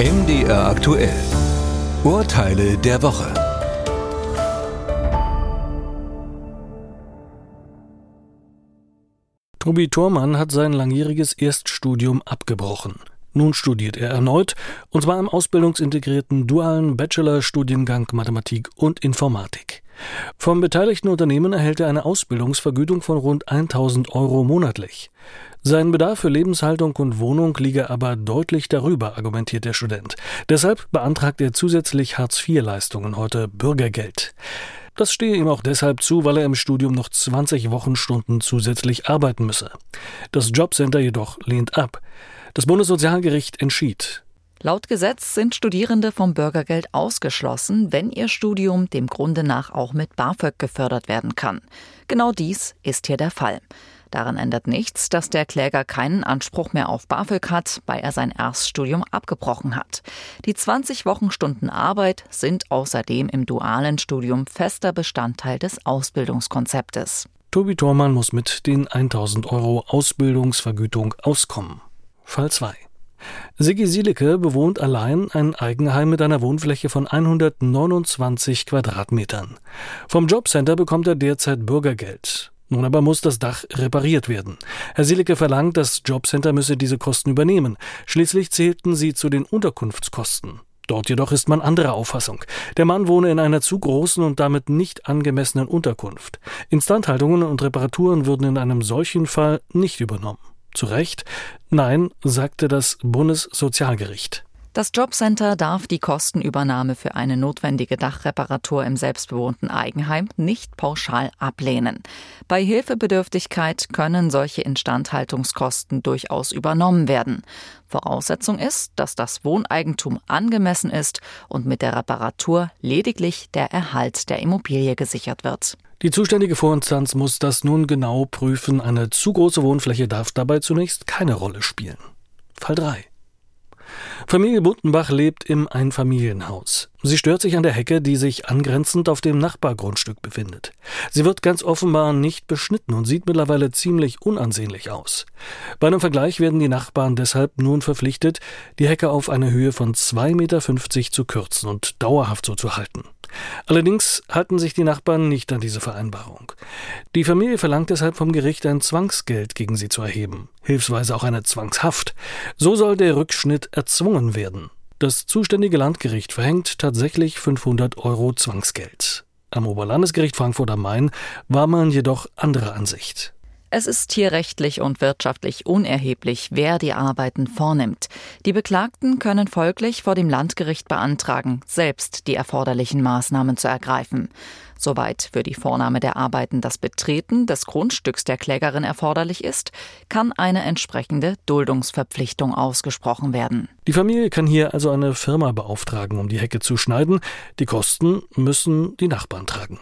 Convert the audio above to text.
MDR aktuell. Urteile der Woche. Tobi Thormann hat sein langjähriges Erststudium abgebrochen. Nun studiert er erneut, und zwar im ausbildungsintegrierten dualen Bachelor-Studiengang Mathematik und Informatik. Vom beteiligten Unternehmen erhält er eine Ausbildungsvergütung von rund 1000 Euro monatlich. Sein Bedarf für Lebenshaltung und Wohnung liege aber deutlich darüber, argumentiert der Student. Deshalb beantragt er zusätzlich Hartz-IV-Leistungen, heute Bürgergeld. Das stehe ihm auch deshalb zu, weil er im Studium noch 20 Wochenstunden zusätzlich arbeiten müsse. Das Jobcenter jedoch lehnt ab. Das Bundessozialgericht entschied. Laut Gesetz sind Studierende vom Bürgergeld ausgeschlossen, wenn ihr Studium dem Grunde nach auch mit BAföG gefördert werden kann. Genau dies ist hier der Fall. Daran ändert nichts, dass der Kläger keinen Anspruch mehr auf BAföG hat, weil er sein Erststudium abgebrochen hat. Die 20 Wochenstunden Arbeit sind außerdem im dualen Studium fester Bestandteil des Ausbildungskonzeptes. Tobi Thormann muss mit den 1000 Euro Ausbildungsvergütung auskommen. Fall 2. Siggi Sielecke bewohnt allein ein Eigenheim mit einer Wohnfläche von 129 Quadratmetern. Vom Jobcenter bekommt er derzeit Bürgergeld. Nun aber muss das Dach repariert werden. Herr Sielecke verlangt, das Jobcenter müsse diese Kosten übernehmen. Schließlich zählten sie zu den Unterkunftskosten. Dort jedoch ist man anderer Auffassung. Der Mann wohne in einer zu großen und damit nicht angemessenen Unterkunft. Instandhaltungen und Reparaturen würden in einem solchen Fall nicht übernommen. Zu Recht? Nein, sagte das Bundessozialgericht. Das Jobcenter darf die Kostenübernahme für eine notwendige Dachreparatur im selbstbewohnten Eigenheim nicht pauschal ablehnen. Bei Hilfebedürftigkeit können solche Instandhaltungskosten durchaus übernommen werden. Voraussetzung ist, dass das Wohneigentum angemessen ist und mit der Reparatur lediglich der Erhalt der Immobilie gesichert wird. Die zuständige Vorinstanz muss das nun genau prüfen. Eine zu große Wohnfläche darf dabei zunächst keine Rolle spielen. Fall 3. Familie Buntenbach lebt im Einfamilienhaus. Sie stört sich an der Hecke, die sich angrenzend auf dem Nachbargrundstück befindet. Sie wird ganz offenbar nicht beschnitten und sieht mittlerweile ziemlich unansehnlich aus. Bei einem Vergleich werden die Nachbarn deshalb nun verpflichtet, die Hecke auf eine Höhe von 2,50 Meter zu kürzen und dauerhaft so zu halten. Allerdings halten sich die Nachbarn nicht an diese Vereinbarung. Die Familie verlangt deshalb vom Gericht ein Zwangsgeld gegen sie zu erheben, hilfsweise auch eine Zwangshaft. So soll der Rückschnitt erzwungen werden. Das zuständige Landgericht verhängt tatsächlich 500 Euro Zwangsgeld. Am Oberlandesgericht Frankfurt am Main war man jedoch anderer Ansicht. Es ist hier rechtlich und wirtschaftlich unerheblich, wer die Arbeiten vornimmt. Die Beklagten können folglich vor dem Landgericht beantragen, selbst die erforderlichen Maßnahmen zu ergreifen. Soweit für die Vornahme der Arbeiten das Betreten des Grundstücks der Klägerin erforderlich ist, kann eine entsprechende Duldungsverpflichtung ausgesprochen werden. Die Familie kann hier also eine Firma beauftragen, um die Hecke zu schneiden. Die Kosten müssen die Nachbarn tragen.